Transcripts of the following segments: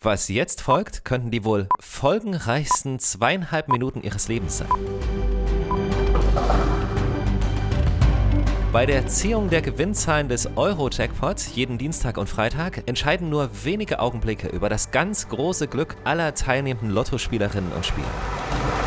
Was jetzt folgt, könnten die wohl folgenreichsten zweieinhalb Minuten Ihres Lebens sein. Bei der Ziehung der Gewinnzahlen des Euro-Jackpots jeden Dienstag und Freitag entscheiden nur wenige Augenblicke über das ganz große Glück aller teilnehmenden Lottospielerinnen und Spieler.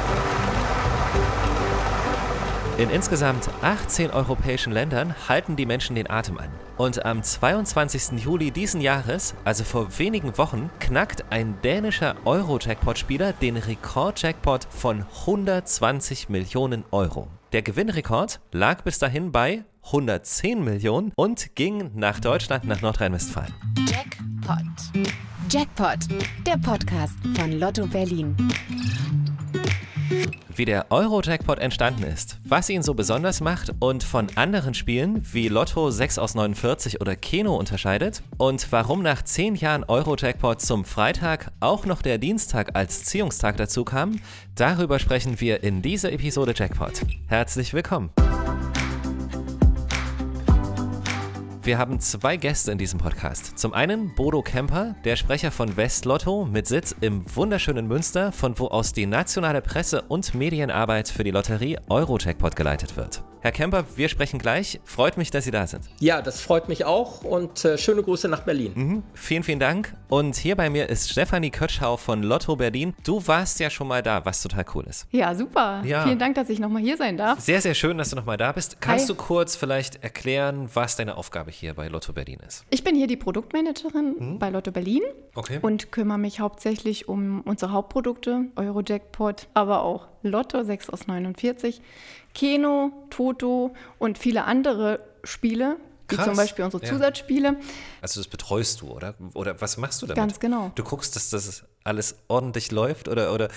In insgesamt 18 europäischen Ländern halten die Menschen den Atem an. Und am 22. Juli diesen Jahres, also vor wenigen Wochen, knackt ein dänischer Euro-Jackpot-Spieler den Rekord-Jackpot von 120 Millionen Euro. Der Gewinnrekord lag bis dahin bei 110 Millionen und ging nach Deutschland, nach Nordrhein-Westfalen. Jackpot. Jackpot, der Podcast von Lotto Berlin. Wie der Euro-Jackpot entstanden ist, was ihn so besonders macht und von anderen Spielen wie Lotto 6 aus 49 oder Keno unterscheidet und warum nach 10 Jahren Euro-Jackpot zum Freitag auch noch der Dienstag als Ziehungstag dazu kam, darüber sprechen wir in dieser Episode Jackpot. Herzlich willkommen! Wir haben zwei Gäste in diesem Podcast. Zum einen Bodo Kemper, der Sprecher von Westlotto mit Sitz im wunderschönen Münster, von wo aus die nationale Presse- und Medienarbeit für die Lotterie Eurojackpot geleitet wird. Herr Kemper, wir sprechen gleich. Freut mich, dass Sie da sind. Ja, das freut mich auch und äh, schöne Grüße nach Berlin. Mhm, vielen, vielen Dank. Und hier bei mir ist Stefanie Kötschau von Lotto Berlin. Du warst ja schon mal da, was total cool ist. Ja, super. Ja. Vielen Dank, dass ich nochmal hier sein darf. Sehr, sehr schön, dass du nochmal da bist. Kannst Hi. du kurz vielleicht erklären, was deine Aufgabe hier bei Lotto Berlin ist? Ich bin hier die Produktmanagerin bei Lotto Berlin Okay. und kümmere mich hauptsächlich um unsere Hauptprodukte, Eurojackpot, aber auch Lotto 6 aus 49, Keno, Toto und viele andere Spiele, wie Krass. zum Beispiel unsere Ja. Zusatzspiele. Also das betreust du, oder? Oder was machst du damit? Ganz genau. Du guckst, dass das alles ordentlich läuft oder, oder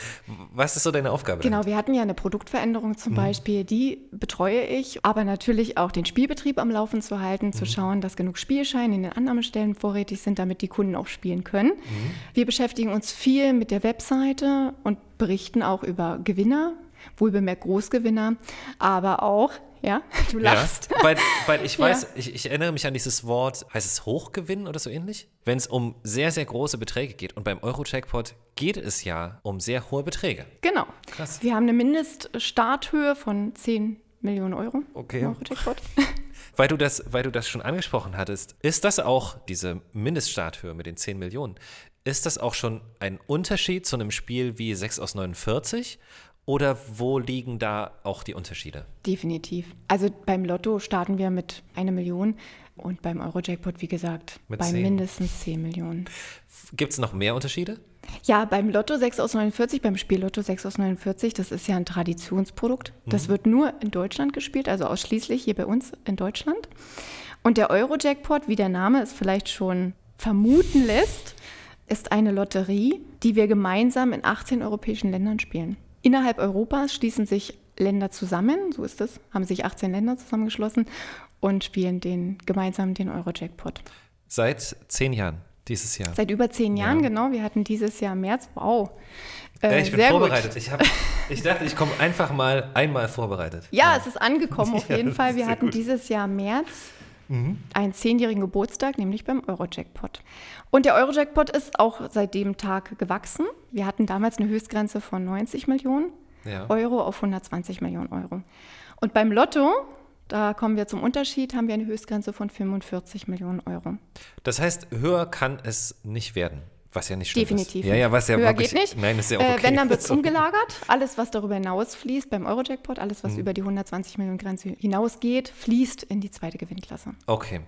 was ist so deine Aufgabe? Genau, wir hatten ja eine Produktveränderung Mhm. zum Beispiel, die betreue ich, aber natürlich auch den Spielbetrieb am Laufen zu halten, Mhm. zu schauen, dass genug Spielscheine in den Annahmestellen vorrätig sind, damit die Kunden auch spielen können. Mhm. Wir beschäftigen uns viel mit der Webseite und berichten auch über Gewinner, wohlbemerkt Großgewinner, aber auch, ja, du lachst. Ja, weil, weil ich Ja. weiß, ich, ich erinnere mich an dieses Wort, heißt es Hochgewinn oder so ähnlich? Wenn es um sehr, sehr große Beträge geht. Und beim Euro-Jackpot geht es ja um sehr hohe Beträge. Genau. Krass. Wir haben eine Mindeststarthöhe von 10 Millionen Euro. Okay. im Eurojackpot. Weil du, das, weil du das schon angesprochen hattest, ist das auch, diese Mindeststarthöhe mit den 10 Millionen, ist das auch schon ein Unterschied zu einem Spiel wie 6 aus 49? Oder wo liegen da auch die Unterschiede? Definitiv. Also beim Lotto starten wir mit einer Million und beim Eurojackpot, wie gesagt, Mit bei 10. mindestens 10 Millionen. Gibt es noch mehr Unterschiede? Ja, beim Lotto 6 aus 49, beim Spiel Lotto 6 aus 49, das ist ja ein Traditionsprodukt. Mhm. Das wird nur in Deutschland gespielt, also ausschließlich hier bei uns in Deutschland. Und der Eurojackpot, wie der Name es vielleicht schon vermuten lässt, ist eine Lotterie, die wir gemeinsam in 18 europäischen Ländern spielen. Innerhalb Europas schließen sich Länder zusammen, so ist es, haben sich 18 Länder zusammengeschlossen und spielen den, gemeinsam den Eurojackpot. Seit zehn Jahren, dieses Jahr. Seit über zehn Jahren, Ja. genau. Wir hatten dieses Jahr im März, wow. Ja, Äh, ich bin sehr vorbereitet. Gut. Ich, hab, ich dachte, ich komme einfach mal einmal vorbereitet. Ja, es ist angekommen auf Ja, jeden das Fall. Wir hatten gut. Dieses Jahr im März einen zehnjährigen Geburtstag, nämlich beim Eurojackpot. Und der Eurojackpot ist auch seit dem Tag gewachsen. Wir hatten damals eine Höchstgrenze von 90 Millionen Ja. Euro auf 120 Millionen Euro. Und beim Lotto, da kommen wir zum Unterschied, haben wir eine Höchstgrenze von 45 Millionen Euro. Das heißt, höher kann es nicht werden. Was ja nicht stimmt. Definitiv. Ja, ja, was ja Höher wirklich, geht nicht. Nein, ist ja auch Äh, okay. wenn, dann wird es umgelagert. Alles, was darüber hinaus fließt beim Eurojackpot, alles, Mhm. was über die 120 Millionen Grenze hinausgeht, fließt in die zweite Gewinnklasse. Okay.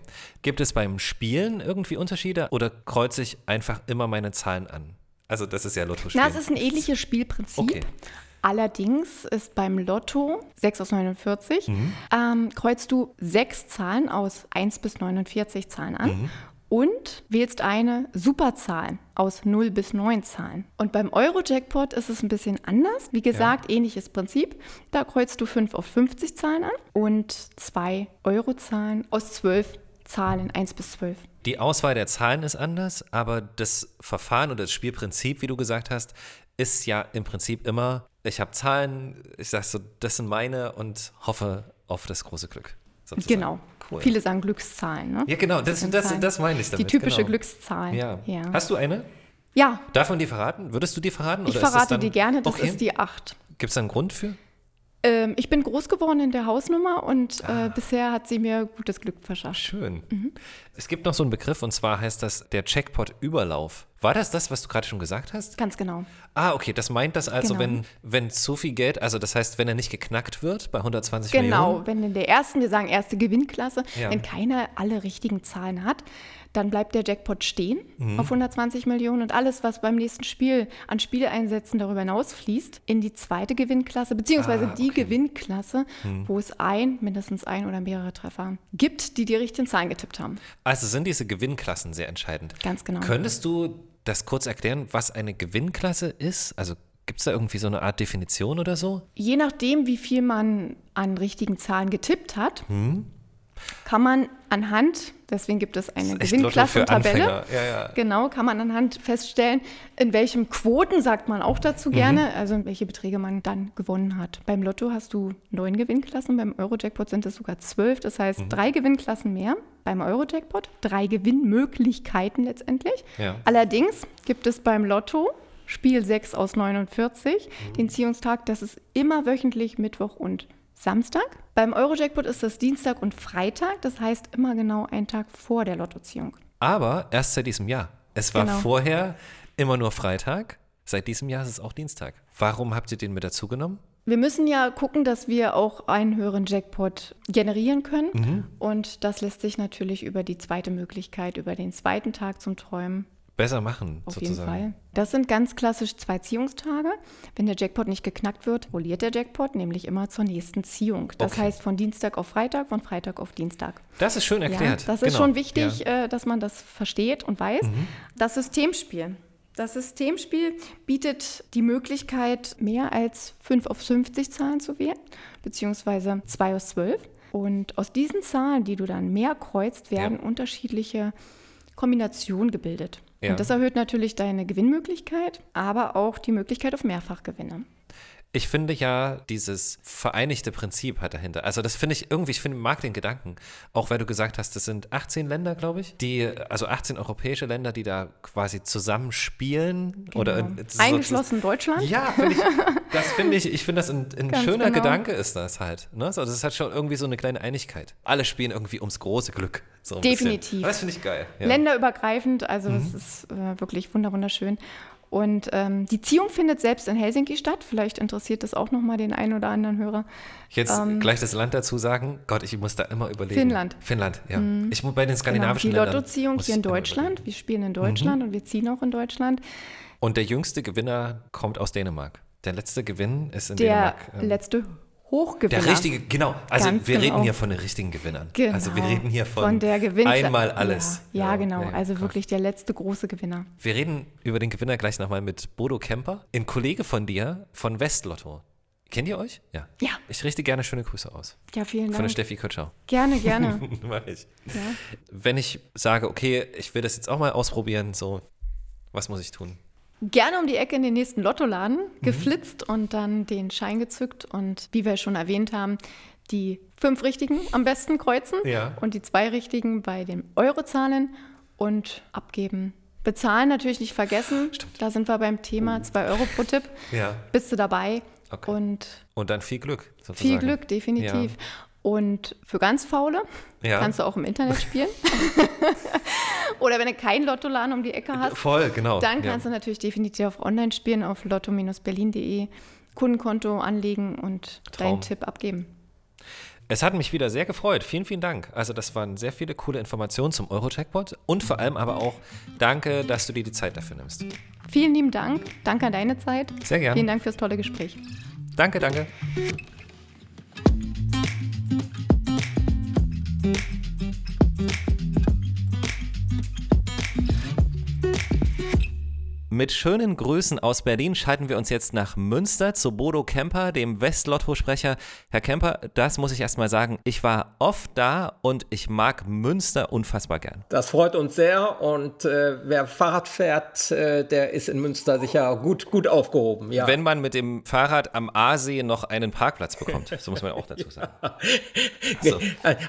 Gibt es beim Spielen irgendwie Unterschiede oder kreuze ich einfach immer meine Zahlen an? Also, das ist ja lotto Na, es ist ein ähnliches Spielprinzip. Okay. Allerdings ist beim Lotto 6 aus 49, Mhm. ähm, kreuzt du sechs Zahlen aus 1 bis 49 Zahlen an. Mhm. Und wählst eine Superzahl aus 0 bis 9 Zahlen. Und beim Eurojackpot ist es ein bisschen anders. Wie gesagt, ähnliches Prinzip. Da kreuzt du 5 auf 50 Zahlen an und zwei Eurozahlen aus 12 Zahlen, 1 bis 12. Die Auswahl der Zahlen ist anders, aber das Verfahren oder das Spielprinzip, wie du gesagt hast, ist ja im Prinzip immer, ich habe Zahlen, ich sage so, das sind meine und hoffe auf das große Glück. sozusagen. Genau. Cool. Viele sagen Glückszahlen. Ne? Ja, genau, das, das, das meine ich damit. Die typische genau. Glückszahl. Ja. ja. Hast du eine? Ja, Darf man die verraten? Würdest du die verraten? ich verrate dann- die gerne, das okay. ist die 8. Gibt es da einen Grund für? Ähm, ich bin groß geworden in der Hausnummer und Ah. äh, bisher hat sie mir gutes Glück verschafft. Schön. Mhm. Es gibt noch so einen Begriff und zwar heißt das der Jackpot-Überlauf. War das das, was du gerade schon gesagt hast? Ganz genau. Ah, okay, das meint das also, Genau. wenn, wenn zu viel Geld, also das heißt, wenn er nicht geknackt wird bei 120 Genau, Millionen. wenn in der ersten, wir sagen erste Gewinnklasse, Ja. wenn keiner alle richtigen Zahlen hat, dann bleibt der Jackpot stehen Mhm. auf 120 Millionen und alles, was beim nächsten Spiel an Spieleinsätzen darüber hinaus fließt, in die zweite Gewinnklasse, beziehungsweise Ah, die okay. Gewinnklasse, Hm. wo es ein, mindestens ein oder mehrere Treffer gibt, die die richtigen Zahlen getippt haben. Also sind diese Gewinnklassen sehr entscheidend. Ganz genau. Könntest du das kurz erklären, was eine Gewinnklasse ist? Also gibt es da irgendwie so eine Art Definition oder so? Je nachdem, wie viel man an richtigen Zahlen getippt hat, Hm. kann man anhand, deswegen gibt es eine Gewinnklassentabelle. Ja, ja. genau, kann man anhand feststellen, in welchem Quoten, sagt man auch Mhm. dazu gerne, also welche Beträge man dann gewonnen hat. Beim Lotto hast du neun Gewinnklassen, beim Euro-Jackpot sind es sogar zwölf, das heißt Mhm. drei Gewinnklassen mehr beim Euro-Jackpot, drei Gewinnmöglichkeiten letztendlich. Ja. Allerdings gibt es beim Lotto Spiel 6 aus 49, Mhm. den Ziehungstag, das ist immer wöchentlich Mittwoch und Samstag. Beim Euro-Jackpot ist das Dienstag und Freitag, das heißt immer genau ein Tag vor der Lottoziehung. Aber erst seit diesem Jahr. Es war Genau. vorher immer nur Freitag. Seit diesem Jahr ist es auch Dienstag. Warum habt ihr den mit dazu genommen? Wir müssen ja gucken, dass wir auch einen höheren Jackpot generieren können. Mhm. Und das lässt sich natürlich über die zweite Möglichkeit, über den zweiten Tag zum Träumen Besser machen, Auf sozusagen. jeden Fall. Das sind ganz klassisch zwei Ziehungstage. Wenn der Jackpot nicht geknackt wird, rolliert der Jackpot nämlich immer zur nächsten Ziehung. Das Okay. heißt von Dienstag auf Freitag, von Freitag auf Dienstag. Das ist schön erklärt. Ja, das ist Genau. schon wichtig, Ja. Mhm. äh, dass man das versteht und weiß. Das Systemspiel. Das Systemspiel bietet die Möglichkeit, mehr als 5 auf 50 Zahlen zu wählen, beziehungsweise 2 aus 12. Und aus diesen Zahlen, die du dann mehr kreuzt, werden Ja. unterschiedliche Kombinationen gebildet. Ja. Und das erhöht natürlich deine Gewinnmöglichkeit, aber auch die Möglichkeit auf Mehrfachgewinne. Ich finde ja, dieses vereinigte Prinzip hat dahinter. Also das finde ich irgendwie, ich finde, mag den Gedanken. Auch weil du gesagt hast, das sind 18 Länder, glaube ich, die, also 18 europäische Länder, die da quasi zusammen spielen. Oder Genau. in- so- Eingeschlossen Deutschland. Ja, finde ich, das finde ich, ich finde das ein, ein schöner genau. Gedanke ist das halt. Ne? Also das hat schon irgendwie so eine kleine Einigkeit. Alle spielen irgendwie ums große Glück. So Definitiv. Das finde ich geil. Ja. Länderübergreifend, also Mhm. das ist äh, wirklich wunder wunderschön. Und ähm, die Ziehung findet selbst in Helsinki statt. Vielleicht interessiert das auch nochmal den einen oder anderen Hörer. Jetzt gleich das Land dazu sagen. Gott, ich muss da immer überlegen. ähm, Finnland. Mhm. Finnland, ja. Ich muss bei den Genau, skandinavischen die Ländern. Lottoziehung hier in Deutschland. Mhm. Wir spielen in Deutschland und wir ziehen auch in Deutschland. Und der jüngste Gewinner kommt aus Dänemark. Der letzte Gewinn ist in Der Dänemark. ähm, letzte Hochgewinner. Der richtige, genau. Also Ganz wir reden genau. hier von den richtigen Gewinnern. Genau. Also wir reden hier von, der Gewinn einmal alles. Ja, ja genau. okay, also krass. wirklich der letzte große Gewinner. Wir reden über den Gewinner gleich nochmal mit Bodo Kemper, ein Kollege von dir von Westlotto. Kennt ihr euch? Ja. Ja. Ich richte gerne schöne Grüße aus. Ja, vielen Von der Dank. Steffi Kötschau. Gerne, gerne. Ich. ja. Wenn ich sage, okay, ich will das jetzt auch mal ausprobieren, so, was muss ich tun? Gerne um die Ecke in den nächsten Lottoladen Mhm. geflitzt und dann den Schein gezückt und wie wir schon erwähnt haben, die fünf richtigen am besten kreuzen Ja. und die zwei richtigen bei den Eurozahlen und abgeben. Bezahlen natürlich nicht vergessen. Da sind wir beim Thema 2 Euro pro Tipp. Ja. Bist du dabei Okay. und Und dann viel Glück. Sozusagen. viel Glück, definitiv. Und für ganz Faule Ja. kannst du auch im Internet spielen. Oder wenn du keinen Lottoladen um die Ecke hast, Voll, genau. dann ja. kannst du natürlich definitiv auf online spielen, auf lotto-berlin.de, Kundenkonto anlegen und Traum. deinen Tipp abgeben. Es hat mich wieder sehr gefreut. Vielen, vielen Dank. Also das waren sehr viele coole Informationen zum Euro-Jackpot und vor allem aber auch danke, dass du dir die Zeit dafür nimmst. Vielen lieben Dank. Danke an deine Zeit. Sehr gern. Vielen Dank fürs tolle Gespräch. Danke, danke. Mit schönen Grüßen aus Berlin schalten wir uns jetzt nach Münster zu Bodo Kemper, dem Westlotto-Sprecher. Herr Kemper, das muss ich erstmal sagen, ich war oft da und ich mag Münster unfassbar gern. Das freut uns sehr und äh, wer Fahrrad fährt, äh, der ist in Münster sicher gut, gut aufgehoben. Ja. Wenn man mit dem Fahrrad am Aasee noch einen Parkplatz bekommt, so muss man auch dazu sagen. So.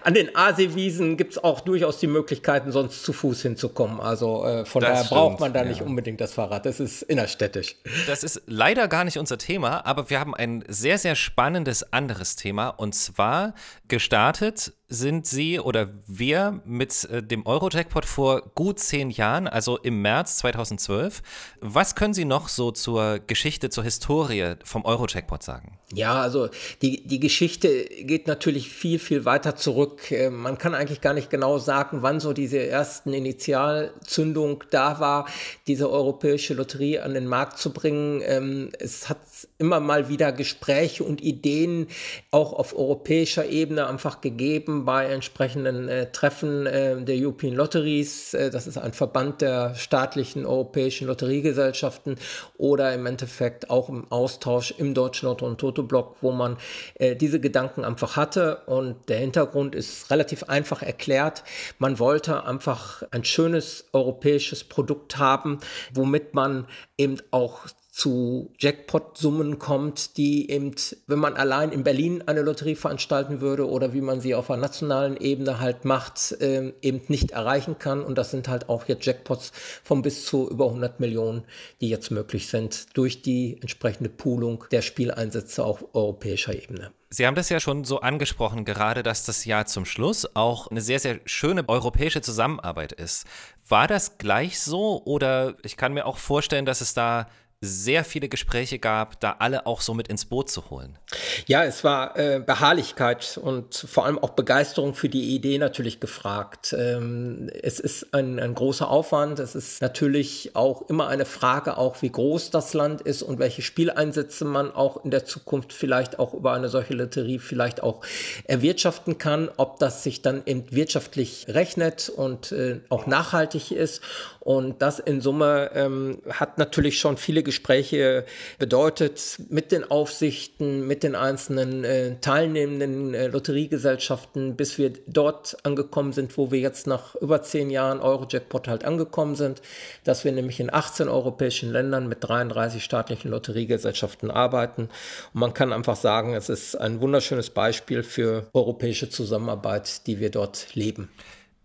An den Aasee-Wiesen gibt es auch durchaus die Möglichkeiten, sonst zu Fuß hinzukommen. Also äh, von Das daher stimmt, braucht man da ja. nicht unbedingt das Fahrrad. Hamsterrad, das ist innerstädtisch. Das ist leider gar nicht unser Thema, aber wir haben ein sehr, sehr spannendes anderes Thema. Und zwar gestartet sind Sie oder wir mit äh, dem Euro-Jackpot vor gut zehn Jahren, also im März 2012. Was können Sie noch so zur Geschichte, zur Historie vom Euro-Jackpot sagen? Ja, also die, die Geschichte geht natürlich viel, viel weiter zurück. Äh, man kann eigentlich gar nicht genau sagen, wann so diese ersten Initialzündung da war, diese europäische Lotterie an den Markt zu bringen. Ähm, es hat immer mal wieder Gespräche und Ideen auch auf europäischer Ebene einfach gegeben bei entsprechenden äh, Treffen äh, der European Lotteries. Äh, das ist ein Verband der staatlichen europäischen Lotteriegesellschaften oder im Endeffekt auch im Austausch im Deutschen Lotto- und Toto-Block, wo man äh, diese Gedanken einfach hatte. Und der Hintergrund ist relativ einfach erklärt. Man wollte einfach ein schönes europäisches Produkt haben, womit man eben auch zu Jackpot-Summen kommt, die eben, wenn man allein in Berlin eine Lotterie veranstalten würde oder wie man sie auf einer nationalen Ebene halt macht, äh, eben nicht erreichen kann. Und das sind halt auch jetzt Jackpots von bis zu über 100 Millionen, die jetzt möglich sind durch die entsprechende Poolung der Spieleinsätze auf europäischer Ebene. Sie haben das ja schon so angesprochen, gerade dass das Jahr zum Schluss auch eine sehr, sehr schöne europäische Zusammenarbeit ist. War das gleich so oder ich kann mir auch vorstellen, dass es da sehr viele Gespräche gab, da alle auch so mit ins Boot zu holen. Ja, es war äh, Beharrlichkeit und vor allem auch Begeisterung für die Idee natürlich gefragt. Ähm, es ist ein, ein großer Aufwand. Es ist natürlich auch immer eine Frage, auch wie groß das Land ist und welche Spieleinsätze man auch in der Zukunft vielleicht auch über eine solche Lotterie vielleicht auch erwirtschaften kann, ob das sich dann eben wirtschaftlich rechnet und äh, auch nachhaltig ist. Und das in Summe ähm, hat natürlich schon viele Gespräche bedeutet mit den Aufsichten, mit den einzelnen äh, teilnehmenden äh, Lotteriegesellschaften, bis wir dort angekommen sind, wo wir jetzt nach über zehn Jahren Eurojackpot halt angekommen sind, dass wir nämlich in 18 europäischen Ländern mit 33 staatlichen Lotteriegesellschaften arbeiten. Und man kann einfach sagen, es ist ein wunderschönes Beispiel für europäische Zusammenarbeit, die wir dort leben.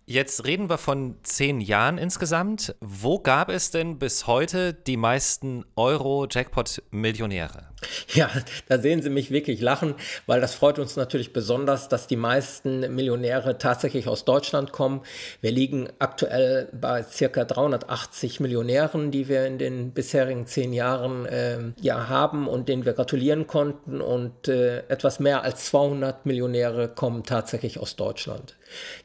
Jetzt reden wir von zehn Jahren insgesamt. Wo gab es denn bis heute die meisten Euro-Jackpot-Millionäre? Ja, da sehen Sie mich wirklich lachen, weil das freut uns natürlich besonders, dass die meisten Millionäre tatsächlich aus Deutschland kommen. Wir liegen aktuell bei circa 380 Millionären, die wir in den bisherigen zehn Jahren äh, ja haben und denen wir gratulieren konnten. Und äh, etwas mehr als 200 Millionäre kommen tatsächlich aus Deutschland.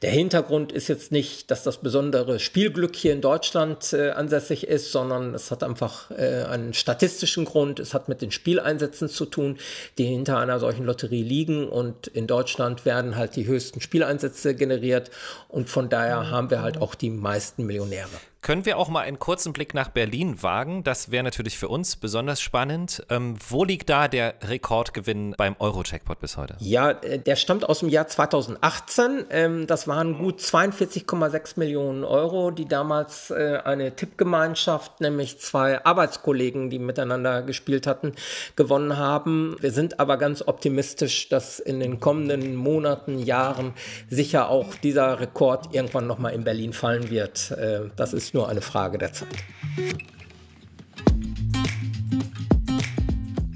Der Hintergrund ist jetzt nicht, dass das besondere Spielglück hier in Deutschland äh, ansässig ist, sondern es hat einfach äh, einen statistischen Grund. Es hat mit den Spiel Spieleinsätzen zu tun, die hinter einer solchen Lotterie liegen. Und in Deutschland werden halt die höchsten Spieleinsätze generiert. Und von daher haben wir halt auch die meisten Millionäre. Können wir auch mal einen kurzen Blick nach Berlin wagen? Das wäre natürlich für uns besonders spannend. Ähm, wo liegt da der Rekordgewinn beim Euro-Jackpot bis heute? Ja, äh, der stammt aus dem Jahr 2018. Ähm, das waren gut 42,6 Millionen Euro, die damals äh, eine Tippgemeinschaft, nämlich zwei Arbeitskollegen, die miteinander gespielt hatten, gewonnen haben. Wir sind aber ganz optimistisch, dass in den kommenden Monaten, Jahren sicher auch dieser Rekord irgendwann nochmal in Berlin fallen wird. Äh, das ist nur eine Frage der Zeit.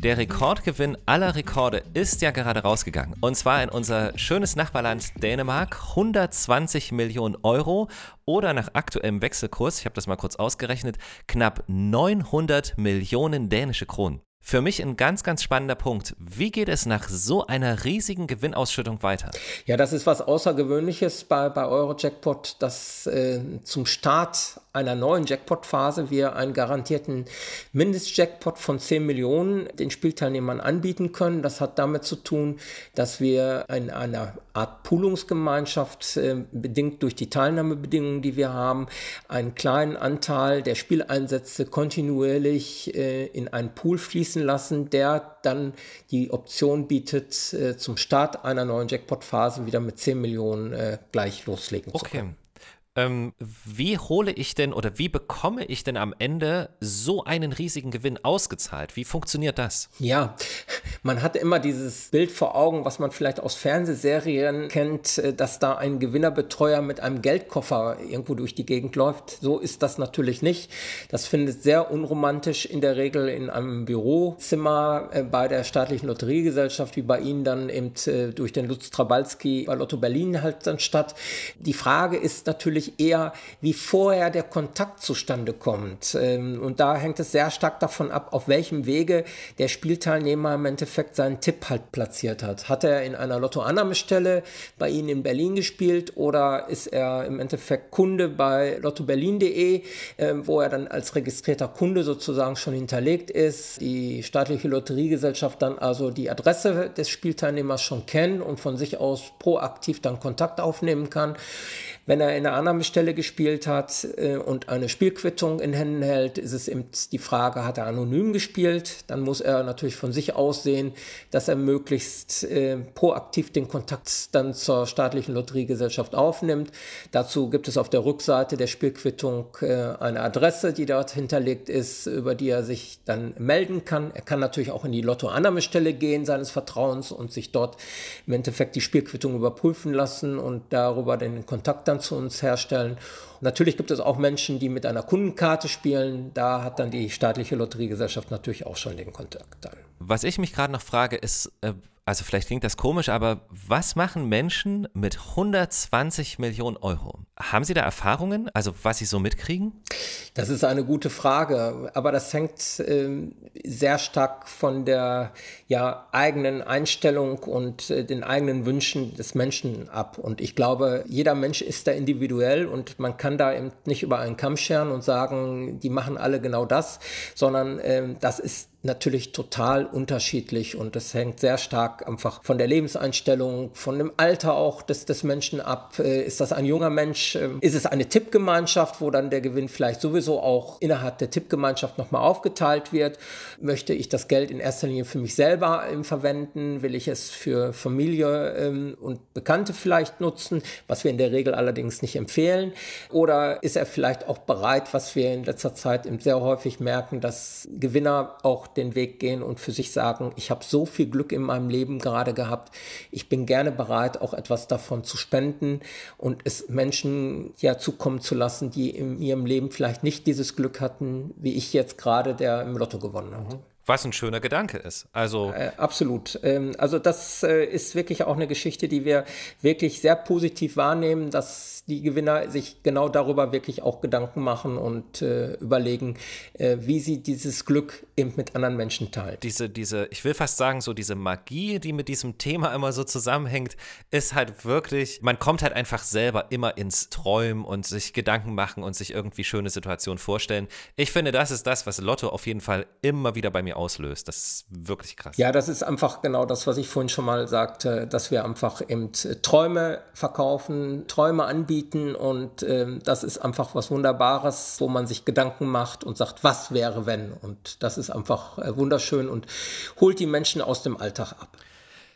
Der Rekordgewinn aller Rekorde ist ja gerade rausgegangen. Und zwar in unser schönes Nachbarland Dänemark. 120 Millionen Euro oder nach aktuellem Wechselkurs, ich habe das mal kurz ausgerechnet, knapp 900 Millionen dänische Kronen. Für mich ein ganz, ganz spannender Punkt. Wie geht es nach so einer riesigen Gewinnausschüttung weiter? Ja, das ist was Außergewöhnliches bei, bei Eurojackpot, dass äh, zum Start einer neuen Jackpot-Phase wir einen garantierten Mindestjackpot von 10 Millionen den Spielteilnehmern anbieten können. Das hat damit zu tun, dass wir in einer Art Poolungsgemeinschaft, äh, bedingt durch die Teilnahmebedingungen, die wir haben, einen kleinen Anteil der Spieleinsätze kontinuierlich äh, in einen Pool fließen lassen, der dann die Option bietet, äh, zum Start einer neuen Jackpot-Phase wieder mit 10 Millionen äh, gleich loslegen okay. zu können. Ähm, wie hole ich denn oder wie bekomme ich denn am Ende so einen riesigen Gewinn ausgezahlt? Wie funktioniert das? Ja, man hat immer dieses Bild vor Augen, was man vielleicht aus Fernsehserien kennt, äh, dass da ein Gewinnerbetreuer mit einem Geldkoffer irgendwo durch die Gegend läuft. So ist das natürlich nicht. Das findet sehr unromantisch in der Regel in einem Bürozimmer äh, bei der staatlichen Lotteriegesellschaft, wie bei Ihnen dann eben äh, durch den Lutz Trabalski bei Lotto Berlin halt dann statt. Die Frage ist natürlich, eher, wie vorher der Kontakt zustande kommt. Ähm, und da hängt es sehr stark davon ab, auf welchem Wege der Spielteilnehmer im Endeffekt seinen Tipp halt platziert hat. Hat er in einer Lotto-Annahmestelle bei Ihnen in Berlin gespielt oder ist er im Endeffekt Kunde bei lottoberlin.de, ähm, wo er dann als registrierter Kunde sozusagen schon hinterlegt ist, die staatliche Lotteriegesellschaft dann also die Adresse des Spielteilnehmers schon kennt und von sich aus proaktiv dann Kontakt aufnehmen kann. Wenn er in einer Annahmestelle gespielt hat äh, und eine Spielquittung in Händen hält, ist es eben die Frage, hat er anonym gespielt? Dann muss er natürlich von sich aus sehen, dass er möglichst äh, proaktiv den Kontakt dann zur staatlichen Lotteriegesellschaft aufnimmt. Dazu gibt es auf der Rückseite der Spielquittung äh, eine Adresse, die dort hinterlegt ist, über die er sich dann melden kann. Er kann natürlich auch in die Lottoannahmestelle gehen seines Vertrauens und sich dort im Endeffekt die Spielquittung überprüfen lassen und darüber den Kontakt dann zu uns herstellen. Natürlich gibt es auch Menschen, die mit einer Kundenkarte spielen. Da hat dann die staatliche Lotteriegesellschaft natürlich auch schon den Kontakt dann. Was ich mich gerade noch frage, ist, äh, also vielleicht klingt das komisch, aber was machen Menschen mit 120 Millionen Euro? Haben Sie da Erfahrungen, also was Sie so mitkriegen? Das ist eine gute Frage, aber das hängt äh, sehr stark von der ja, eigenen Einstellung und äh, den eigenen Wünschen des Menschen ab. Und ich glaube, jeder Mensch ist da individuell und man kann da eben nicht über einen Kamm scheren und sagen, die machen alle genau das, sondern äh, das ist natürlich total unterschiedlich und das hängt sehr stark einfach von der Lebenseinstellung, von dem Alter auch des, des Menschen ab. Äh, ist das ein junger Mensch? Äh, ist es eine Tippgemeinschaft, wo dann der Gewinn vielleicht sowieso auch innerhalb der Tippgemeinschaft nochmal aufgeteilt wird? Möchte ich das Geld in erster Linie für mich selber ähm, verwenden? Will ich es für Familie ähm, und Bekannte vielleicht nutzen, was wir in der Regel allerdings nicht empfehlen? Oder ist er vielleicht auch bereit, was wir in letzter Zeit sehr häufig merken, dass Gewinner auch den Weg gehen und für sich sagen, ich habe so viel Glück in meinem Leben gerade gehabt, ich bin gerne bereit, auch etwas davon zu spenden und es Menschen ja zukommen zu lassen, die in ihrem Leben vielleicht nicht dieses Glück hatten, wie ich jetzt gerade, der im Lotto gewonnen hat. Was ein schöner Gedanke ist. Also äh, absolut. Ähm, also das äh, ist wirklich auch eine Geschichte, die wir wirklich sehr positiv wahrnehmen, dass die Gewinner sich genau darüber wirklich auch Gedanken machen und äh, überlegen, äh, wie sie dieses Glück eben mit anderen Menschen teilen. Diese, diese, ich will fast sagen, so diese Magie, die mit diesem Thema immer so zusammenhängt, ist halt wirklich, man kommt halt einfach selber immer ins Träumen und sich Gedanken machen und sich irgendwie schöne Situationen vorstellen. Ich finde, das ist das, was Lotto auf jeden Fall immer wieder bei mir auslöst. Das ist wirklich krass. Ja, das ist einfach genau das, was ich vorhin schon mal sagte, dass wir einfach eben Träume verkaufen, Träume anbieten und äh, das ist einfach was Wunderbares, wo man sich Gedanken macht und sagt, was wäre wenn? Und das ist einfach äh, wunderschön und holt die Menschen aus dem Alltag ab.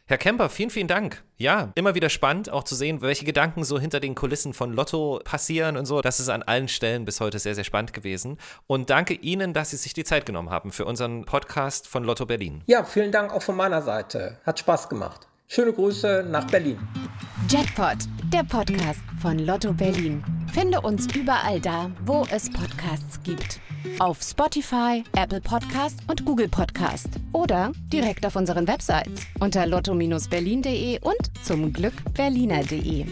Herr Kemper, vielen, vielen Dank. Ja, immer wieder spannend auch zu sehen, welche Gedanken so hinter den Kulissen von Lotto passieren und so. Das ist an allen Stellen bis heute sehr, sehr spannend gewesen. Und danke Ihnen, dass Sie sich die Zeit genommen haben für unseren Podcast von Lotto Berlin. Ja, vielen Dank auch von meiner Seite. Hat Spaß gemacht. Schöne Grüße nach Berlin. Jackpot, der Podcast von Lotto Berlin. Finde uns überall da, wo es Podcasts gibt. Auf Spotify, Apple Podcast und Google Podcast. Oder direkt auf unseren Websites unter lotto-berlin.de und zum Glück berliner.de.